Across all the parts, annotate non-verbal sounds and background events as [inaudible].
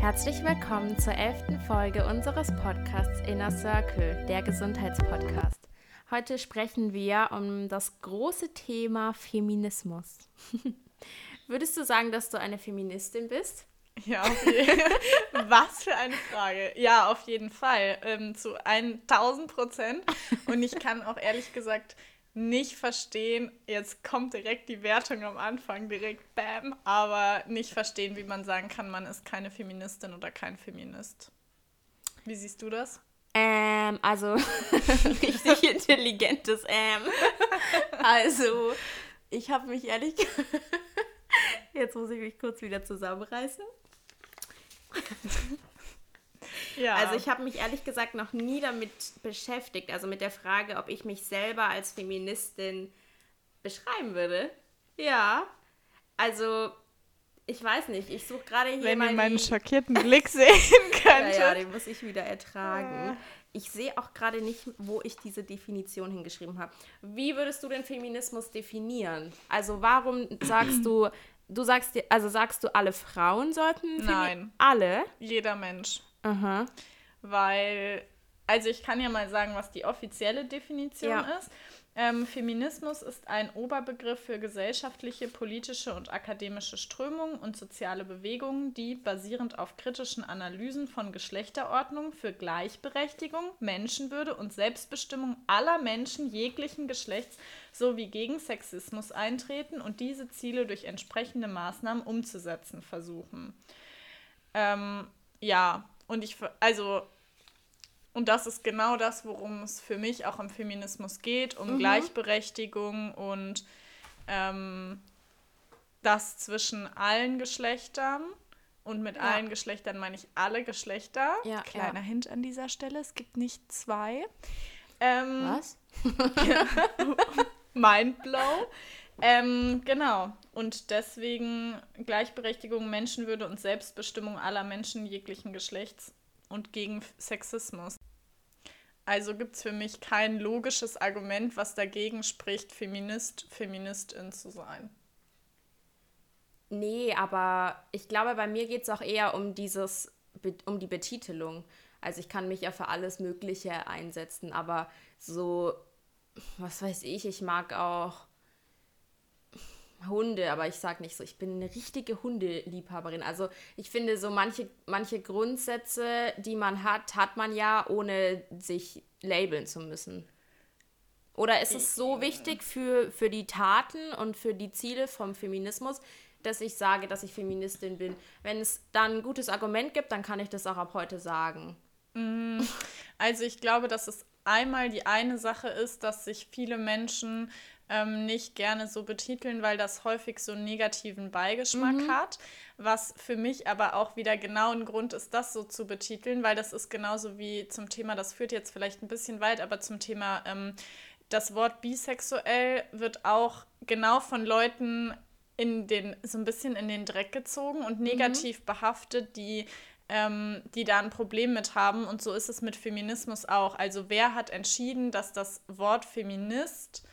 Herzlich willkommen zur elften Folge unseres Podcasts Inner Circle, der Gesundheitspodcast. Heute sprechen wir um das große Thema Feminismus. [laughs] Würdest du sagen, dass du eine Feministin bist? Ja, [laughs] Was für eine Frage. Ja, auf jeden Fall. Ähm, zu 1000 Prozent. Und ich kann auch ehrlich gesagt nicht verstehen, jetzt kommt direkt die Wertung am Anfang, direkt Bam, aber nicht verstehen, wie man sagen kann, man ist keine Feministin oder kein Feminist. Wie siehst du das? Ähm, also [laughs] richtig intelligentes Ähm. Also, ich habe mich ehrlich. [laughs] Jetzt muss ich mich kurz wieder zusammenreißen. Ja. Also ich habe mich ehrlich gesagt noch nie damit beschäftigt, also mit der Frage, ob ich mich selber als Feministin beschreiben würde. Ja. Also ich weiß nicht, ich suche gerade hier Wenn ihr meinen die... schockierten Blick [laughs] sehen könntet. ja, ja, den muss ich wieder ertragen. Ja. Ich sehe auch gerade nicht, wo ich diese Definition hingeschrieben habe. Wie würdest du den Feminismus definieren? Also warum sagst du, du sagst, also sagst du, alle Frauen sollten? Nein. Alle? Jeder Mensch. Aha. Weil, also ich kann ja mal sagen, was die offizielle Definition ja. ist. Ähm, Feminismus ist ein Oberbegriff für gesellschaftliche, politische und akademische Strömungen und soziale Bewegungen, die basierend auf kritischen Analysen von Geschlechterordnung für Gleichberechtigung, Menschenwürde und Selbstbestimmung aller Menschen jeglichen Geschlechts sowie gegen Sexismus eintreten und diese Ziele durch entsprechende Maßnahmen umzusetzen versuchen. Ähm, ja, und ich, also, und das ist genau das, worum es für mich auch im Feminismus geht, um mhm. Gleichberechtigung und ähm, das zwischen allen Geschlechtern. Und mit ja. allen Geschlechtern meine ich alle Geschlechter. Ja, Kleiner ja. Hint an dieser Stelle, es gibt nicht zwei. Ähm, Was? [laughs] Mindblow. Ähm, genau. Und deswegen Gleichberechtigung, Menschenwürde und Selbstbestimmung aller Menschen jeglichen Geschlechts und gegen Sexismus. Also gibt es für mich kein logisches Argument, was dagegen spricht, Feminist, Feministin zu sein. Nee, aber ich glaube, bei mir geht es auch eher um dieses, um die Betitelung. Also ich kann mich ja für alles Mögliche einsetzen, aber so, was weiß ich, ich mag auch Hunde, aber ich sage nicht so, ich bin eine richtige Hundeliebhaberin. Also ich finde so manche, manche Grundsätze, die man hat, hat man ja, ohne sich labeln zu müssen. Oder ist es so wichtig für, für die Taten und für die Ziele vom Feminismus, dass ich sage, dass ich Feministin bin? Wenn es dann ein gutes Argument gibt, dann kann ich das auch ab heute sagen. Mm, also ich glaube, dass es einmal die eine Sache ist, dass sich viele Menschen ähm, nicht gerne so betiteln, weil das häufig so einen negativen Beigeschmack mhm. hat. Was für mich aber auch wieder genau ein Grund ist, das so zu betiteln, weil das ist genauso wie zum Thema, das führt jetzt vielleicht ein bisschen weit, aber zum Thema, ähm, das Wort bisexuell wird auch genau von Leuten in den, so ein bisschen in den Dreck gezogen und mhm. negativ mhm. behaftet, die ähm, die da ein Problem mit haben. Und so ist es mit Feminismus auch. Also wer hat entschieden, dass das Wort Feminist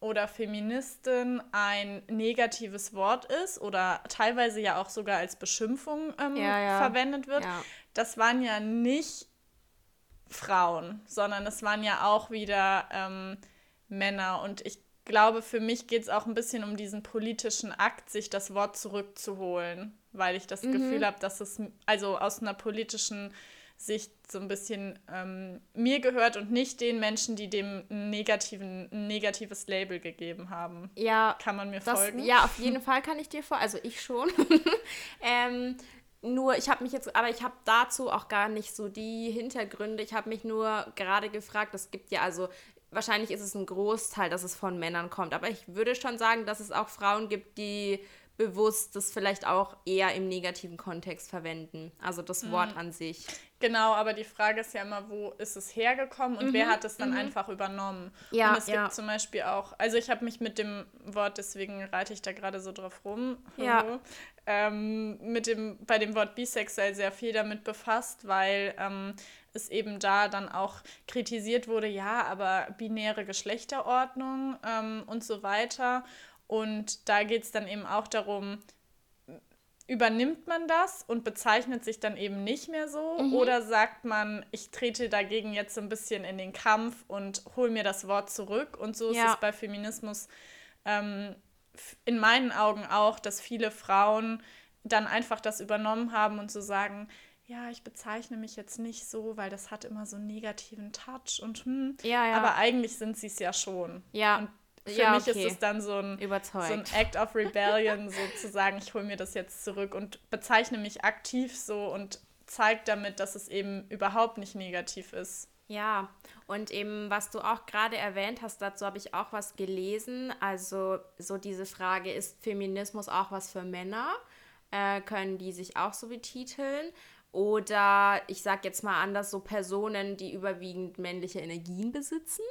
oder Feministin ein negatives Wort ist oder teilweise ja auch sogar als Beschimpfung ähm, ja, ja. verwendet wird, ja. das waren ja nicht Frauen, sondern es waren ja auch wieder ähm, Männer. Und ich glaube, für mich geht es auch ein bisschen um diesen politischen Akt, sich das Wort zurückzuholen, weil ich das mhm. Gefühl habe, dass es also aus einer politischen Sicht so ein bisschen ähm, mir gehört und nicht den Menschen, die dem negativen, ein negatives Label gegeben haben. Ja. Kann man mir das, folgen? Ja, auf jeden Fall kann ich dir folgen. Also ich schon. [laughs] ähm, nur, ich habe mich jetzt, aber ich habe dazu auch gar nicht so die Hintergründe. Ich habe mich nur gerade gefragt, es gibt ja also, wahrscheinlich ist es ein Großteil, dass es von Männern kommt, aber ich würde schon sagen, dass es auch Frauen gibt, die bewusst das vielleicht auch eher im negativen Kontext verwenden. Also das mhm. Wort an sich. Genau, aber die Frage ist ja immer, wo ist es hergekommen und mhm. wer hat es dann mhm. einfach übernommen? Ja, und es ja. gibt zum Beispiel auch, also ich habe mich mit dem Wort, deswegen reite ich da gerade so drauf rum, ja. ähm, mit dem, bei dem Wort bisexuell sehr viel damit befasst, weil ähm, es eben da dann auch kritisiert wurde, ja, aber binäre Geschlechterordnung ähm, und so weiter. Und da geht es dann eben auch darum, übernimmt man das und bezeichnet sich dann eben nicht mehr so? Mhm. Oder sagt man, ich trete dagegen jetzt so ein bisschen in den Kampf und hole mir das Wort zurück? Und so ja. ist es bei Feminismus ähm, in meinen Augen auch, dass viele Frauen dann einfach das übernommen haben und so sagen, ja, ich bezeichne mich jetzt nicht so, weil das hat immer so einen negativen Touch und hm, ja, ja. aber eigentlich sind sie es ja schon. Ja. Und für ja, mich okay. ist es dann so ein, so ein Act of Rebellion, [laughs] sozusagen, ich hole mir das jetzt zurück und bezeichne mich aktiv so und zeige damit, dass es eben überhaupt nicht negativ ist. Ja, und eben, was du auch gerade erwähnt hast, dazu habe ich auch was gelesen. Also so diese Frage, ist Feminismus auch was für Männer? Äh, können die sich auch so betiteln? Oder ich sage jetzt mal anders, so Personen, die überwiegend männliche Energien besitzen.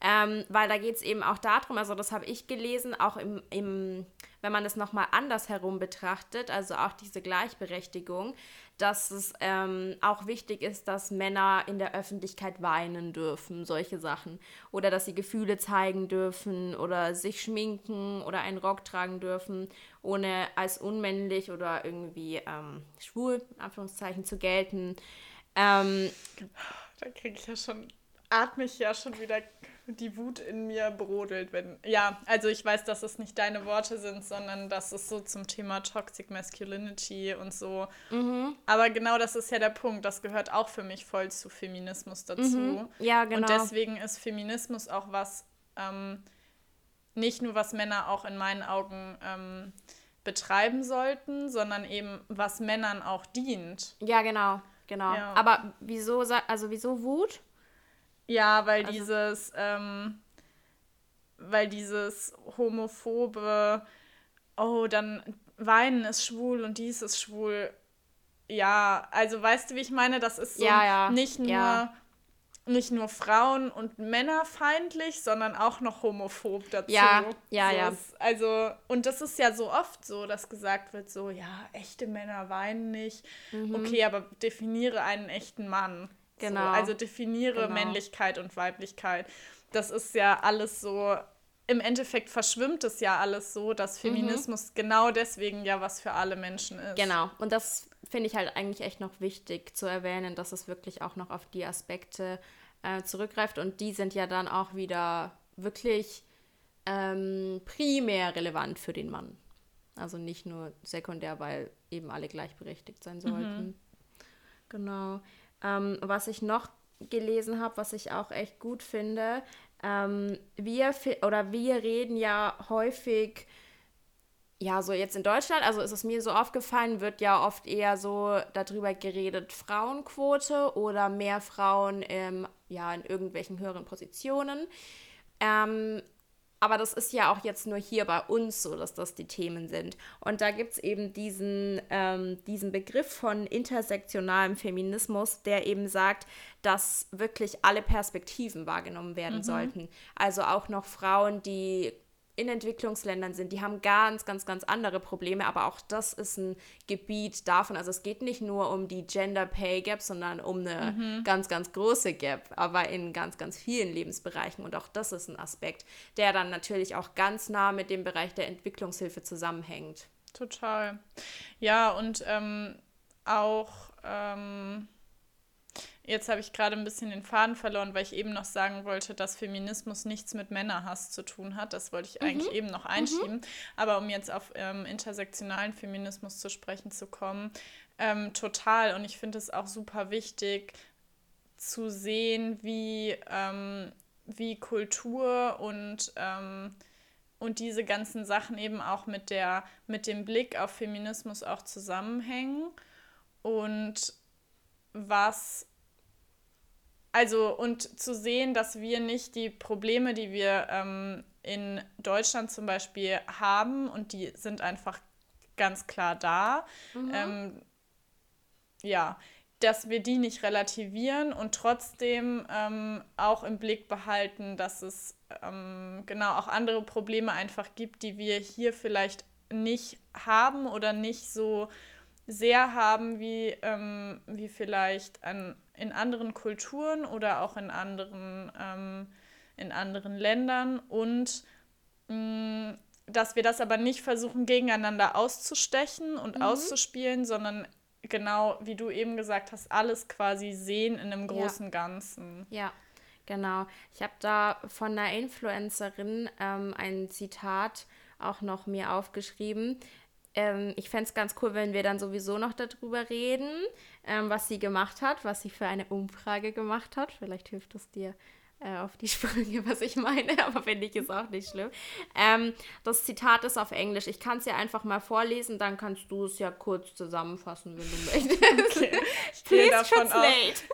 Ähm, weil da geht es eben auch darum, also das habe ich gelesen, auch im, im wenn man es nochmal anders herum betrachtet, also auch diese Gleichberechtigung, dass es ähm, auch wichtig ist, dass Männer in der Öffentlichkeit weinen dürfen, solche Sachen. Oder dass sie Gefühle zeigen dürfen oder sich schminken oder einen Rock tragen dürfen, ohne als unmännlich oder irgendwie ähm, schwul, in Anführungszeichen, zu gelten. Ähm, da kriege ich ja schon, atme ich ja schon wieder die Wut in mir brodelt, wenn. Ja, also ich weiß, dass es nicht deine Worte sind, sondern dass es so zum Thema Toxic Masculinity und so. Mhm. Aber genau das ist ja der Punkt. Das gehört auch für mich voll zu Feminismus dazu. Mhm. Ja, genau. Und deswegen ist Feminismus auch was, ähm, nicht nur was Männer auch in meinen Augen ähm, betreiben sollten, sondern eben was Männern auch dient. Ja, genau, genau. Ja. Aber wieso, also wieso Wut? Ja, weil also, dieses, ähm, weil dieses homophobe, oh, dann weinen ist schwul und dies ist schwul. Ja, also weißt du, wie ich meine? Das ist so ja, ja. nicht nur ja. nicht nur Frauen und Männer feindlich, sondern auch noch homophob dazu. Ja, ja, so ja. Ist, also und das ist ja so oft so, dass gesagt wird so, ja, echte Männer weinen nicht. Mhm. Okay, aber definiere einen echten Mann. Genau. So, also definiere genau. Männlichkeit und Weiblichkeit. Das ist ja alles so, im Endeffekt verschwimmt es ja alles so, dass mhm. Feminismus mhm. genau deswegen ja was für alle Menschen ist. Genau. Und das finde ich halt eigentlich echt noch wichtig zu erwähnen, dass es wirklich auch noch auf die Aspekte äh, zurückgreift. Und die sind ja dann auch wieder wirklich ähm, primär relevant für den Mann. Also nicht nur sekundär, weil eben alle gleichberechtigt sein sollten. Mhm. Genau. Ähm, was ich noch gelesen habe, was ich auch echt gut finde, ähm, wir oder wir reden ja häufig, ja, so jetzt in Deutschland, also ist es mir so aufgefallen, wird ja oft eher so darüber geredet, Frauenquote oder mehr Frauen im, ja, in irgendwelchen höheren Positionen. Ähm, aber das ist ja auch jetzt nur hier bei uns so, dass das die Themen sind. Und da gibt es eben diesen, ähm, diesen Begriff von intersektionalem Feminismus, der eben sagt, dass wirklich alle Perspektiven wahrgenommen werden mhm. sollten. Also auch noch Frauen, die in Entwicklungsländern sind, die haben ganz, ganz, ganz andere Probleme, aber auch das ist ein Gebiet davon. Also es geht nicht nur um die Gender Pay Gap, sondern um eine mhm. ganz, ganz große Gap, aber in ganz, ganz vielen Lebensbereichen. Und auch das ist ein Aspekt, der dann natürlich auch ganz nah mit dem Bereich der Entwicklungshilfe zusammenhängt. Total. Ja, und ähm, auch ähm Jetzt habe ich gerade ein bisschen den Faden verloren, weil ich eben noch sagen wollte, dass Feminismus nichts mit Männerhass zu tun hat. Das wollte ich mhm. eigentlich eben noch einschieben. Mhm. Aber um jetzt auf ähm, intersektionalen Feminismus zu sprechen zu kommen, ähm, total. Und ich finde es auch super wichtig zu sehen, wie, ähm, wie Kultur und, ähm, und diese ganzen Sachen eben auch mit, der, mit dem Blick auf Feminismus auch zusammenhängen. Und was also und zu sehen, dass wir nicht die Probleme, die wir ähm, in Deutschland zum Beispiel haben, und die sind einfach ganz klar da, mhm. ähm, ja, dass wir die nicht relativieren und trotzdem ähm, auch im Blick behalten, dass es ähm, genau auch andere Probleme einfach gibt, die wir hier vielleicht nicht haben oder nicht so sehr haben wie, ähm, wie vielleicht an in anderen Kulturen oder auch in anderen, ähm, in anderen Ländern und mh, mm, dass wir das aber nicht versuchen, gegeneinander auszustechen und mhm. auszuspielen, sondern genau, wie du eben gesagt hast, alles quasi sehen in einem großen ja. Ganzen. Ja, genau. Ich habe da von einer Influencerin ähm, ein Zitat auch noch mir aufgeschrieben. Ähm, ich fände es ganz cool, wenn wir dann sowieso noch darüber reden, ähm, was sie gemacht hat, was sie für eine Umfrage gemacht hat. Vielleicht hilft es dir äh, auf die [laughs] Sprünge, was ich meine, [laughs] aber finde ich ist auch nicht schlimm. Ähm, das Zitat ist auf Englisch. Ich kann es ja einfach mal vorlesen, dann kannst du es ja kurz zusammenfassen, wenn du [laughs] möchtest. Okay. Ich gehe davon, aus,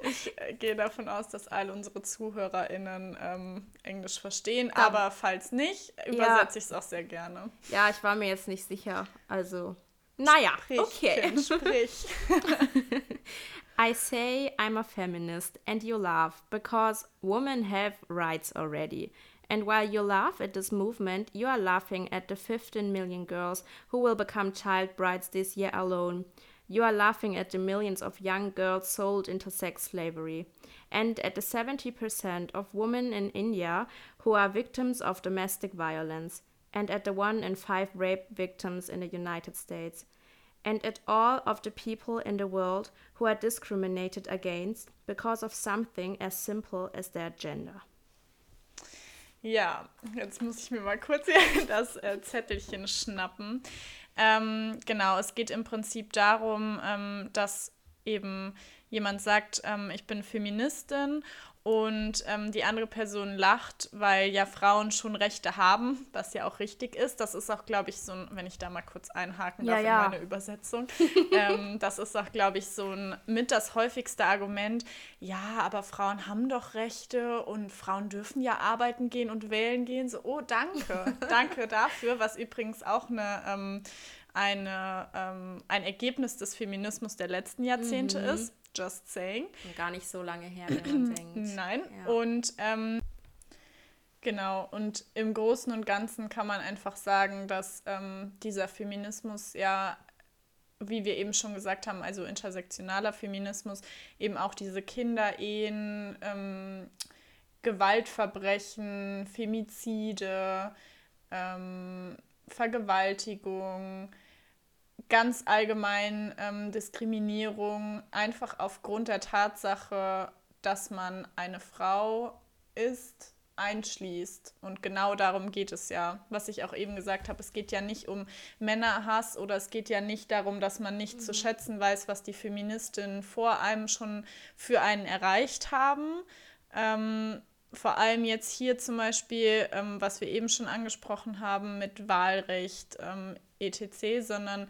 ich, äh, gehe davon aus, dass all unsere ZuhörerInnen ähm, Englisch verstehen, da, aber falls nicht, übersetze ja, ich es auch sehr gerne. Ja, ich war mir jetzt nicht sicher. Also, naja, sprich, okay. Kind, sprich. I say I'm a feminist and you laugh because women have rights already. And while you laugh at this movement, you are laughing at the 15 million girls who will become child brides this year alone. You are laughing at the millions of young girls sold into sex slavery, and at the 70% of women in India who are victims of domestic violence, and at the 1 in 5 rape victims in the United States and at all of the people in the world who are discriminated against because of something as simple as their gender. Ja, jetzt muss ich mir mal kurz [laughs] das äh, Zettelchen schnappen. Ähm, genau, es geht im Prinzip darum, ähm, dass eben jemand sagt, ähm, ich bin Feministin und ähm, die andere Person lacht, weil ja Frauen schon Rechte haben, was ja auch richtig ist. Das ist auch, glaube ich, so ein, wenn ich da mal kurz einhaken darf ja, ja. in meine Übersetzung, [laughs] ähm, das ist auch, glaube ich, so ein mit das häufigste Argument, ja, aber Frauen haben doch Rechte und Frauen dürfen ja arbeiten gehen und wählen gehen. So, oh, danke, [laughs] danke dafür, was übrigens auch eine ähm, eine, ähm, ein Ergebnis des Feminismus der letzten Jahrzehnte mhm. ist. Just saying. Und gar nicht so lange her, wenn man [clears throat] denkt. Nein. Ja. Und ähm, genau, und im Großen und Ganzen kann man einfach sagen, dass ähm, dieser Feminismus ja wie wir eben schon gesagt haben, also intersektionaler Feminismus, eben auch diese Kinderehen, ähm, Gewaltverbrechen, Femizide, ähm, Vergewaltigung, ganz allgemein ähm, Diskriminierung einfach aufgrund der Tatsache, dass man eine Frau ist, einschließt. Und genau darum geht es ja. Was ich auch eben gesagt habe, es geht ja nicht um Männerhass oder es geht ja nicht darum, dass man nicht mhm. zu schätzen weiß, was die Feministinnen vor allem schon für einen erreicht haben. Ähm, vor allem jetzt hier zum Beispiel, ähm, was wir eben schon angesprochen haben mit Wahlrecht, ähm, etc., sondern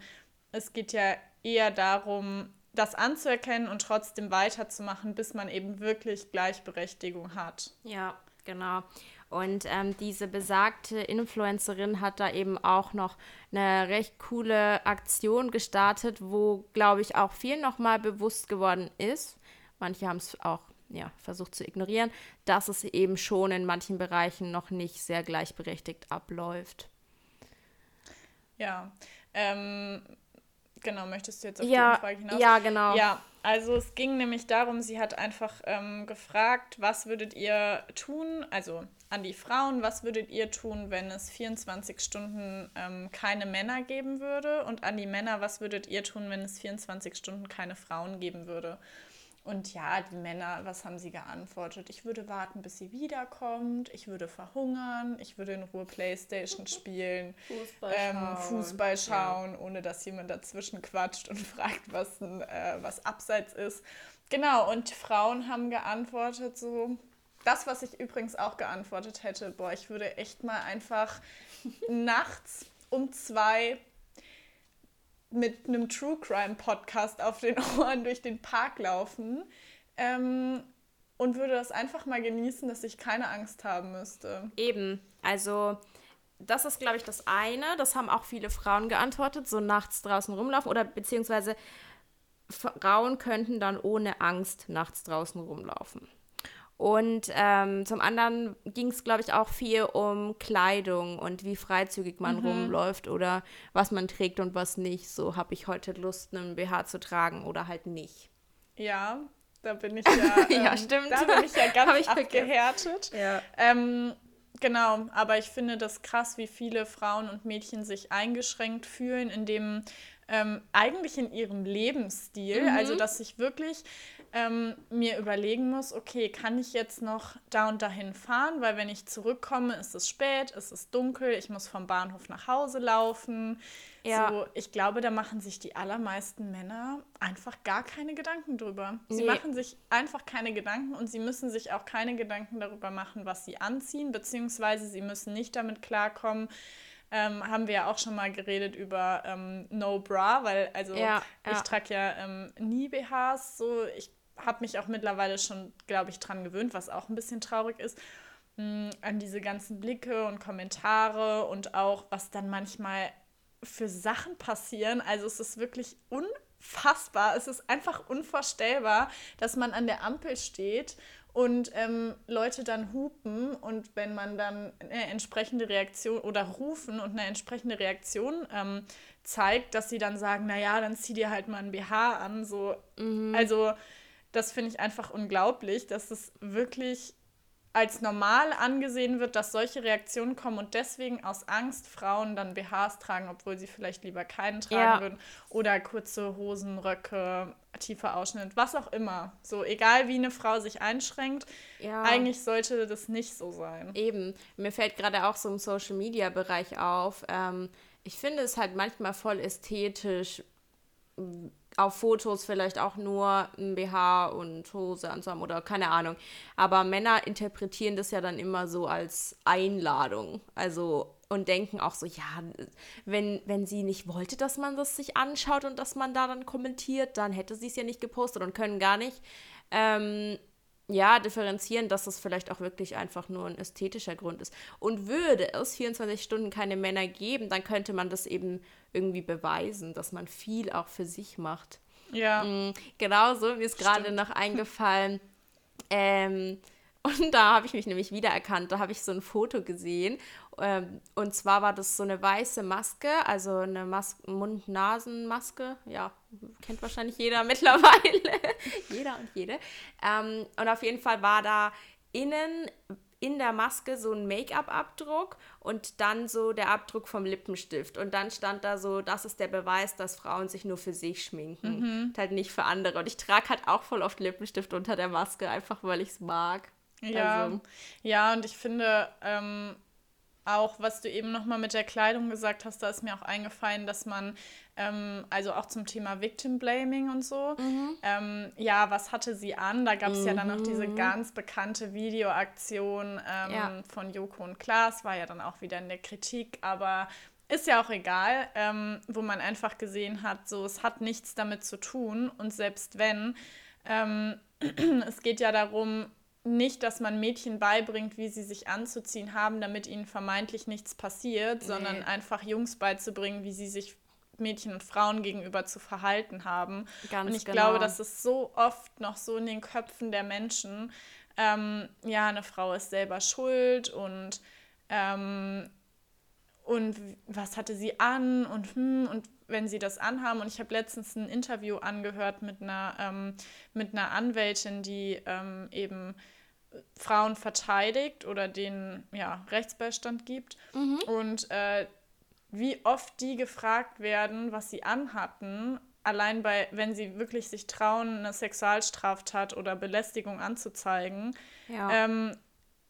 es geht ja eher darum, das anzuerkennen und trotzdem weiterzumachen, bis man eben wirklich Gleichberechtigung hat. Ja, genau. Und ähm, diese besagte Influencerin hat da eben auch noch eine recht coole Aktion gestartet, wo, glaube ich, auch viel nochmal bewusst geworden ist. Manche haben es auch ja, versucht zu ignorieren, dass es eben schon in manchen Bereichen noch nicht sehr gleichberechtigt abläuft. Ja, ähm, Genau, möchtest du jetzt auf ja, die Umfrage hinaus? Ja, genau. Ja, also es ging nämlich darum, sie hat einfach ähm, gefragt, was würdet ihr tun, also an die Frauen, was würdet ihr tun, wenn es 24 Stunden ähm, keine Männer geben würde? Und an die Männer, was würdet ihr tun, wenn es 24 Stunden keine Frauen geben würde? Und ja, die Männer, was haben sie geantwortet? Ich würde warten, bis sie wiederkommt. Ich würde verhungern. Ich würde in Ruhe Playstation [laughs] spielen. Fußball ähm, schauen. Fußball schauen, ja. ohne dass jemand dazwischen quatscht und [laughs] fragt, was, äh, was abseits ist. Genau, und Frauen haben geantwortet so, das, was ich übrigens auch geantwortet hätte, boah, ich würde echt mal einfach [laughs] nachts um zwei mit einem True Crime Podcast auf den [laughs] Ohren durch den Park laufen ähm, und würde das einfach mal genießen, dass ich keine Angst haben müsste. Eben, also das ist, glaube ich, das eine. Das haben auch viele Frauen geantwortet, so nachts draußen rumlaufen oder beziehungsweise Frauen könnten dann ohne Angst nachts draußen rumlaufen. Und ähm, zum anderen ging es, glaube ich, auch viel um Kleidung und wie freizügig man mhm. rumläuft oder was man trägt und was nicht. So habe ich heute Lust, einen BH zu tragen oder halt nicht. Ja, da bin ich [laughs] ja, ähm, ja stimmt. Da bin ich ja [laughs] ganz abgehärtet. Ja. Ähm, Genau, aber ich finde das krass, wie viele Frauen und Mädchen sich eingeschränkt fühlen, indem ähm, eigentlich in ihrem Lebensstil, mhm. also dass ich wirklich ähm, mir überlegen muss, okay, kann ich jetzt noch da und dahin fahren, weil wenn ich zurückkomme, ist es spät, ist es dunkel, ich muss vom Bahnhof nach Hause laufen. Ja. So, ich glaube, da machen sich die allermeisten Männer einfach gar keine Gedanken drüber. Sie nee. machen sich einfach keine Gedanken und sie müssen sich auch keine Gedanken darüber machen, was sie anziehen, beziehungsweise sie müssen nicht damit klarkommen, ähm, haben wir ja auch schon mal geredet über ähm, No Bra, weil also ja, ich ja. trage ja ähm, nie BHs, so ich habe mich auch mittlerweile schon, glaube ich, dran gewöhnt, was auch ein bisschen traurig ist, mh, mm, an diese ganzen Blicke und Kommentare und auch, was dann manchmal für Sachen passieren. Also es ist wirklich unfassbar, es ist einfach unvorstellbar, dass man an der Ampel steht und ähm, Leute dann hupen und wenn man dann eine entsprechende Reaktion oder rufen und eine entsprechende Reaktion ähm, zeigt, dass sie dann sagen, naja, dann zieh dir halt mal ein BH an. So. Mhm. Also das finde ich einfach unglaublich, dass es wirklich als normal angesehen wird, dass solche Reaktionen kommen und deswegen aus Angst Frauen dann BHs tragen, obwohl sie vielleicht lieber keinen tragen ja. würden. Oder kurze Hosen, Röcke, tiefer Ausschnitt, was auch immer. So, egal wie eine Frau sich einschränkt, ja. eigentlich sollte das nicht so sein. Eben. Mir fällt gerade auch so im Social Media Bereich auf. Ähm, ich finde es halt manchmal voll ästhetisch, auf Fotos vielleicht auch nur ein BH und Hose anzuhaben oder keine Ahnung. Aber Männer interpretieren das ja dann immer so als Einladung. Also und denken auch so, ja, wenn, wenn sie nicht wollte, dass man das sich anschaut und dass man da dann kommentiert, dann hätte sie es ja nicht gepostet und können gar nicht ähm, ja, differenzieren, dass das vielleicht auch wirklich einfach nur ein ästhetischer Grund ist. Und würde es 24 Stunden keine Männer geben, dann könnte man das eben irgendwie beweisen, dass man viel auch für sich macht. Ja. Mhm, genauso, mir ist gerade noch [laughs] eingefallen, ähm, [laughs] und da habe ich mich nämlich wiedererkannt. Da habe ich so ein Foto gesehen. Ähm, und zwar war das so eine weiße Maske, also eine Mas Mund-Nasen-Maske. Ja, kennt wahrscheinlich jeder [laughs] mittlerweile. jeder und jede. Ähm, und auf jeden Fall war da innen in der Maske so ein Make-up-Abdruck und dann so der Abdruck vom Lippenstift. Und dann stand da so, das ist der Beweis, dass Frauen sich nur für sich schminken. Mhm. Und halt nicht für andere. Und ich trage halt auch voll oft Lippenstift unter der Maske, einfach weil ich es mag. Ja, also. ja, und ich finde ähm, auch, was du eben nochmal mit der Kleidung gesagt hast, da ist mir auch eingefallen, dass man, ähm, also auch zum Thema Victim Blaming und so, mhm. ähm, ja, was hatte sie an? Da gab es mhm. ja dann auch diese mhm. ganz bekannte Videoaktion ähm, ja. von Joko und Klaas, war ja dann auch wieder in der Kritik, aber ist ja auch egal, ähm, wo man einfach gesehen hat, so, es hat nichts damit zu tun und selbst wenn, ähm, [clears throat] es geht ja darum, nicht, dass man Mädchen beibringt, wie sie sich anzuziehen haben, damit ihnen vermeintlich nichts passiert, nee. sondern einfach Jungs beizubringen, wie sie sich Mädchen und Frauen gegenüber zu verhalten haben. Ganz und ich genau. glaube, das ist so oft noch so in den Köpfen der Menschen. Ähm, ja, eine Frau ist selber schuld und ähm, und was hatte sie an und hm, und wenn sie das anhaben. Und ich habe letztens ein Interview angehört mit einer, ähm, mit einer Anwältin, die ähm, eben Frauen verteidigt oder denen ja, Rechtsbeistand gibt. Mhm. Und äh, wie oft die gefragt werden, was sie anhatten, allein bei, wenn sie wirklich sich trauen, eine Sexualstraftat oder Belästigung anzuzeigen, ja. ähm,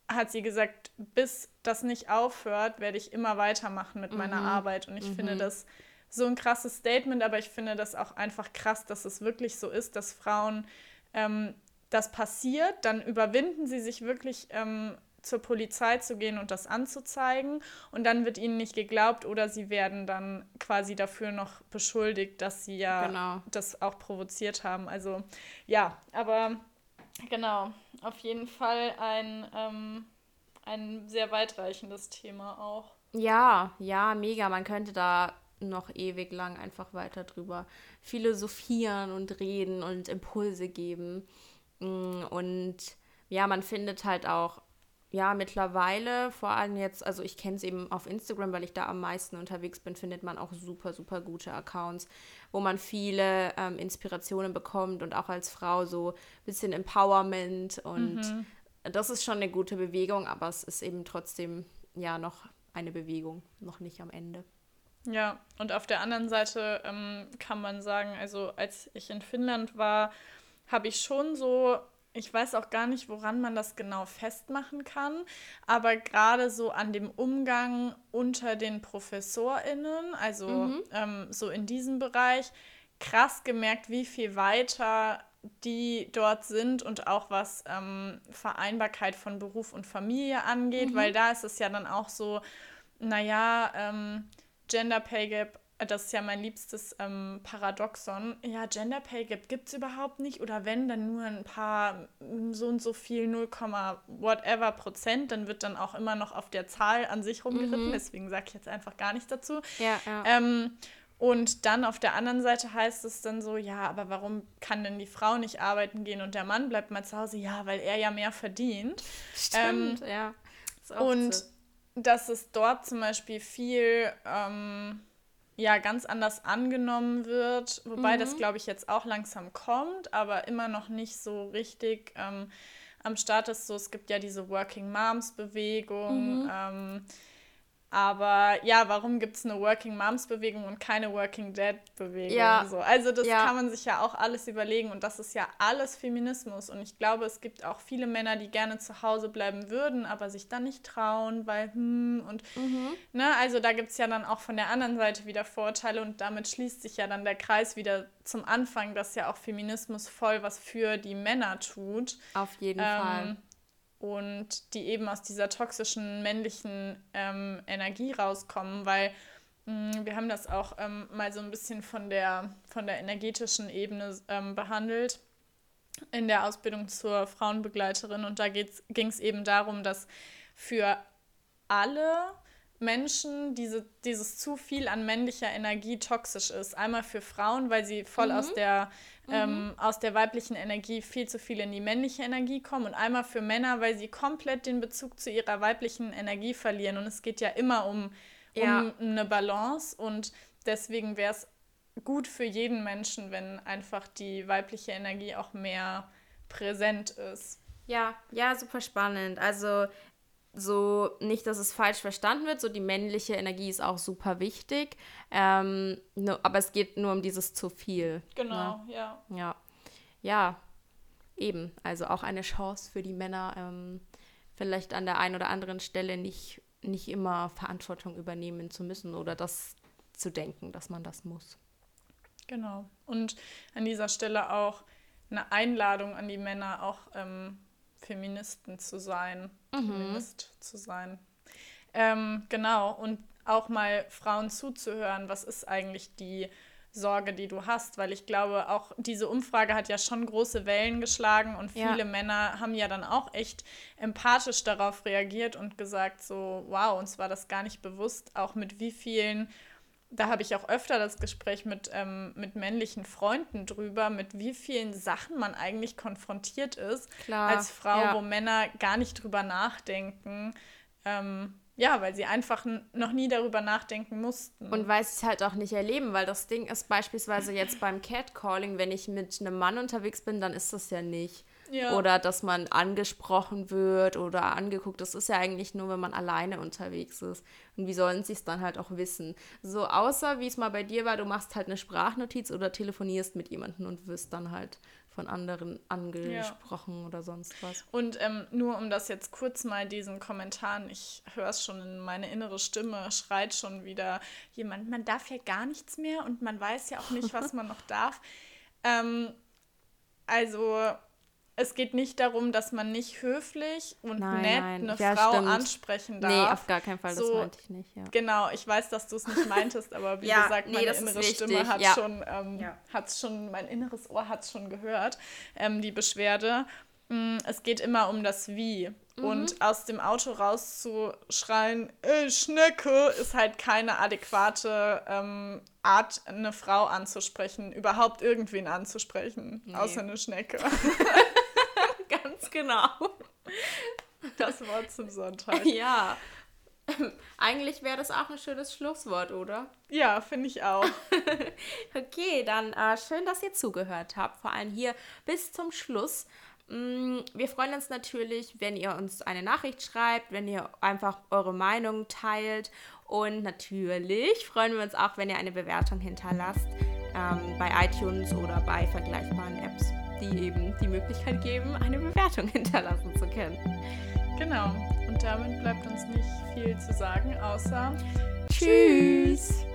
hat sie gesagt, bis das nicht aufhört, werde ich immer weitermachen mit mhm. meiner Arbeit. Und ich mhm. finde das so ein krasses Statement, aber ich finde das auch einfach krass, dass es wirklich so ist, dass Frauen ähm, das passiert, dann überwinden sie sich wirklich ähm, zur Polizei zu gehen und das anzuzeigen und dann wird ihnen nicht geglaubt oder sie werden dann quasi dafür noch beschuldigt, dass sie ja genau. das auch provoziert haben. Also ja, aber genau, auf jeden Fall ein, ähm, ein sehr weitreichendes Thema auch. Ja, ja, mega. Man könnte da noch ewig lang einfach weiter drüber philosophieren und reden und Impulse geben. Mm, und ja, man findet halt auch, ja, mittlerweile, vor allem jetzt, also ich kenne es eben auf Instagram, weil ich da am meisten unterwegs bin, findet man auch super, super gute Accounts, wo man viele ähm, Inspirationen bekommt und auch als Frau so ein bisschen Empowerment und mhm das ist schon eine gute Bewegung, aber es ist eben trotzdem ja noch eine Bewegung, noch nicht am Ende. Ja, und auf der anderen Seite ähm, kann man sagen, also als ich in Finnland war, habe ich schon so, ich weiß auch gar nicht, woran man das genau festmachen kann, aber gerade so an dem Umgang unter den ProfessorInnen, also mhm. ähm, so in diesem Bereich, krass gemerkt, wie viel weiter die dort sind und auch was ähm, Vereinbarkeit von Beruf und Familie angeht, mhm. weil da ist es ja dann auch so, naja, ähm, Gender Pay Gap, das ist ja mein liebstes ähm, Paradoxon. Ja, Gender Pay Gap gibt es überhaupt nicht oder wenn, dann nur ein paar, so und so viel, 0, whatever Prozent, dann wird dann auch immer noch auf der Zahl an sich rumgeritten, mhm. deswegen sage ich jetzt einfach gar nichts dazu. Ja, ja. Ähm, und dann auf der anderen Seite heißt es dann so, ja, aber warum kann denn die Frau nicht arbeiten gehen und der Mann bleibt mal zu Hause? Ja, weil er ja mehr verdient. Stimmt, ähm, ja. und so. Dass es dort zum Beispiel viel ähm, ja ganz anders angenommen wird, wobei mhm. das glaube ich jetzt auch langsam kommt, aber immer noch nicht so richtig ähm, am Start ist. So, es gibt ja diese Working Moms Bewegung. Mhm ähm, aber ja, warum gibt es eine Working Moms Bewegung und keine Working Dad Bewegung? Ja. So. Also das ja. kann man sich ja auch alles überlegen und das ist ja alles Feminismus. Und ich glaube, es gibt auch viele Männer, die gerne zu Hause bleiben würden, aber sich dann nicht trauen, weil hm und mhm. ne, also da gibt es ja dann auch von der anderen Seite wieder Vorteile und damit schließt sich ja dann der Kreis wieder zum Anfang, dass ja auch Feminismus voll was für die Männer tut. Auf jeden ähm, Fall und die eben aus dieser toxischen männlichen ähm, Energie rauskommen, weil mh, mm, wir haben das auch ähm, mal so ein bisschen von der, von der energetischen Ebene ähm, behandelt in der Ausbildung zur Frauenbegleiterin und da ging es eben darum, dass für alle Menschen diese, dieses zu viel an männlicher Energie toxisch ist. Einmal für Frauen, weil sie voll mhm. aus, der, mhm. ähm, aus der weiblichen Energie viel zu viel in die männliche Energie kommen. Und einmal für Männer, weil sie komplett den Bezug zu ihrer weiblichen Energie verlieren. Und es geht ja immer um, ja. um eine Balance. Und deswegen wäre es gut für jeden Menschen, wenn einfach die weibliche Energie auch mehr präsent ist. Ja, ja, super spannend. Also so nicht, dass es falsch verstanden wird, so die männliche Energie ist auch super wichtig, ähm, no, aber es geht nur um dieses zu viel. Genau, ne? ja. Ja, ja, eben, also auch eine Chance für die Männer, ähm, vielleicht an der einen oder anderen Stelle nicht, nicht immer Verantwortung übernehmen zu müssen oder das zu denken, dass man das muss. Genau, und an dieser Stelle auch eine Einladung an die Männer, auch ähm, Feministen zu sein, mhm. Feminist zu sein. Ähm, genau, und auch mal Frauen zuzuhören, was ist eigentlich die Sorge, die du hast, weil ich glaube, auch diese Umfrage hat ja schon große Wellen geschlagen und viele ja. Männer haben ja dann auch echt empathisch darauf reagiert und gesagt, so, wow, uns war das gar nicht bewusst, auch mit wie vielen da habe ich auch öfter das Gespräch mit, ähm, mit männlichen Freunden drüber, mit wie vielen Sachen man eigentlich konfrontiert ist Klar, als Frau, ja. wo Männer gar nicht drüber nachdenken. Ähm, ja, weil sie einfach noch nie darüber nachdenken mussten. Und weil sie es halt auch nicht erleben, weil das Ding ist beispielsweise jetzt beim Catcalling, wenn ich mit einem Mann unterwegs bin, dann ist das ja nicht. Ja. Oder dass man angesprochen wird oder angeguckt. Das ist ja eigentlich nur, wenn man alleine unterwegs ist. Und wie sollen sie es dann halt auch wissen? So, außer wie es mal bei dir war, du machst halt eine Sprachnotiz oder telefonierst mit jemandem und wirst dann halt von anderen angesprochen ja. oder sonst was. Und ähm, nur um das jetzt kurz mal diesen Kommentaren, ich höre es schon in meine innere Stimme, schreit schon wieder jemand, man darf ja gar nichts mehr und man weiß ja auch nicht, was man noch darf. [laughs] Ähm, also es geht nicht darum, dass man nicht höflich und nein, nett nein. eine ja, Frau stimmt. ansprechen darf. Nee, auf gar keinen Fall, so, das meinte ich nicht. Ja. Genau, ich weiß, dass du es nicht meintest, aber wie [laughs] ja, gesagt, nee, meine innere Stimme hat ja. schon, ähm, ja. hat's schon, mein inneres Ohr hat es schon gehört, ähm, die Beschwerde. Mm, es geht immer um das Wie. Mhm. Und aus dem Auto rauszuschreien, ey, Schnecke, ist halt keine adäquate ähm, Art, eine Frau anzusprechen, überhaupt irgendwen anzusprechen, nee. außer eine Schnecke. [laughs] Ganz genau. Das Wort zum Sonntag. Ja. Eigentlich wäre das auch ein schönes Schlusswort, oder? Ja, finde ich auch. [laughs] okay, dann äh, schön, dass ihr zugehört habt. Vor allem hier bis zum Schluss. Mm, wir freuen uns natürlich, wenn ihr uns eine Nachricht schreibt, wenn ihr einfach eure Meinung teilt. Und natürlich freuen wir uns auch, wenn ihr eine Bewertung hinterlasst ähm, bei iTunes oder bei vergleichbaren Apps, die eben die Möglichkeit geben, eine Bewertung [laughs] hinterlassen zu können. Genau. Und damit bleibt uns nicht viel zu sagen, außer Tschüss.